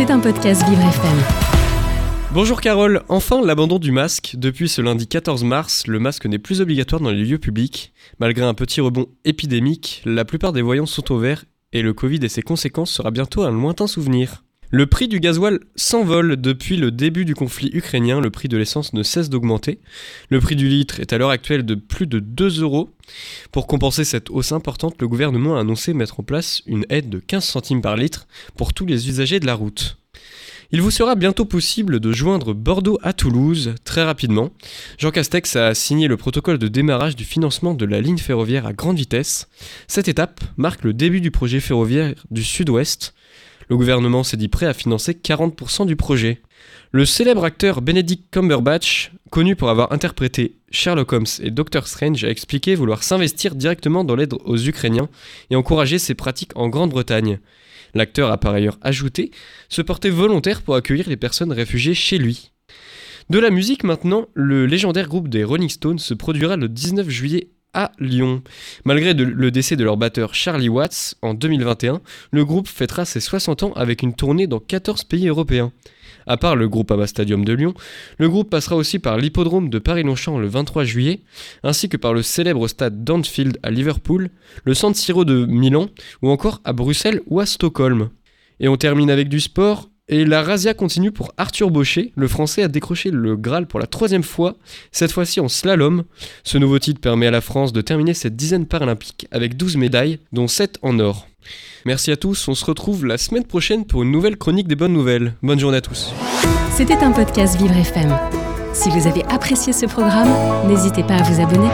C'est un podcast Vivre FM. Bonjour Carole, enfin l'abandon du masque. Depuis ce lundi 14 mars, le masque n'est plus obligatoire dans les lieux publics. Malgré un petit rebond épidémique, la plupart des voyants sont au vert et le Covid et ses conséquences sera bientôt un lointain souvenir. Le prix du gasoil s'envole depuis le début du conflit ukrainien, le prix de l'essence ne cesse d'augmenter. Le prix du litre est à l'heure actuelle de plus de 2 euros. Pour compenser cette hausse importante, le gouvernement a annoncé mettre en place une aide de 15 centimes par litre pour tous les usagers de la route. Il vous sera bientôt possible de joindre Bordeaux à Toulouse très rapidement. Jean Castex a signé le protocole de démarrage du financement de la ligne ferroviaire à grande vitesse. Cette étape marque le début du projet ferroviaire du Sud-Ouest. Le gouvernement s'est dit prêt à financer 40% du projet. Le célèbre acteur Benedict Cumberbatch, connu pour avoir interprété Sherlock Holmes et Doctor Strange, a expliqué vouloir s'investir directement dans l'aide aux Ukrainiens et encourager ces pratiques en Grande-Bretagne. L'acteur a par ailleurs ajouté se porter volontaire pour accueillir les personnes réfugiées chez lui. De la musique maintenant, le légendaire groupe des Rolling Stones se produira le 19 juillet à Lyon. Malgré le décès de leur batteur Charlie Watts en 2021, le groupe fêtera ses 60 ans avec une tournée dans 14 pays européens. À part le groupe Groupama Stadium de Lyon, le groupe passera aussi par l'hippodrome de Paris-Longchamp le 23 juillet, ainsi que par le célèbre stade d'Anfield à Liverpool, le San Siro de Milan, ou encore à Bruxelles ou à Stockholm. Et on termine avec du sport, et la razzia continue pour Arthur Baucher. Le Français a décroché le Graal pour la troisième fois, cette fois-ci en slalom. Ce nouveau titre permet à la France de terminer cette dizaine paralympique avec 12 médailles, dont 7 en or. Merci à tous, on se retrouve la semaine prochaine pour une nouvelle chronique des bonnes nouvelles. Bonne journée à tous. C'était un podcast Vivre FM. Si vous avez apprécié ce programme, n'hésitez pas à vous abonner.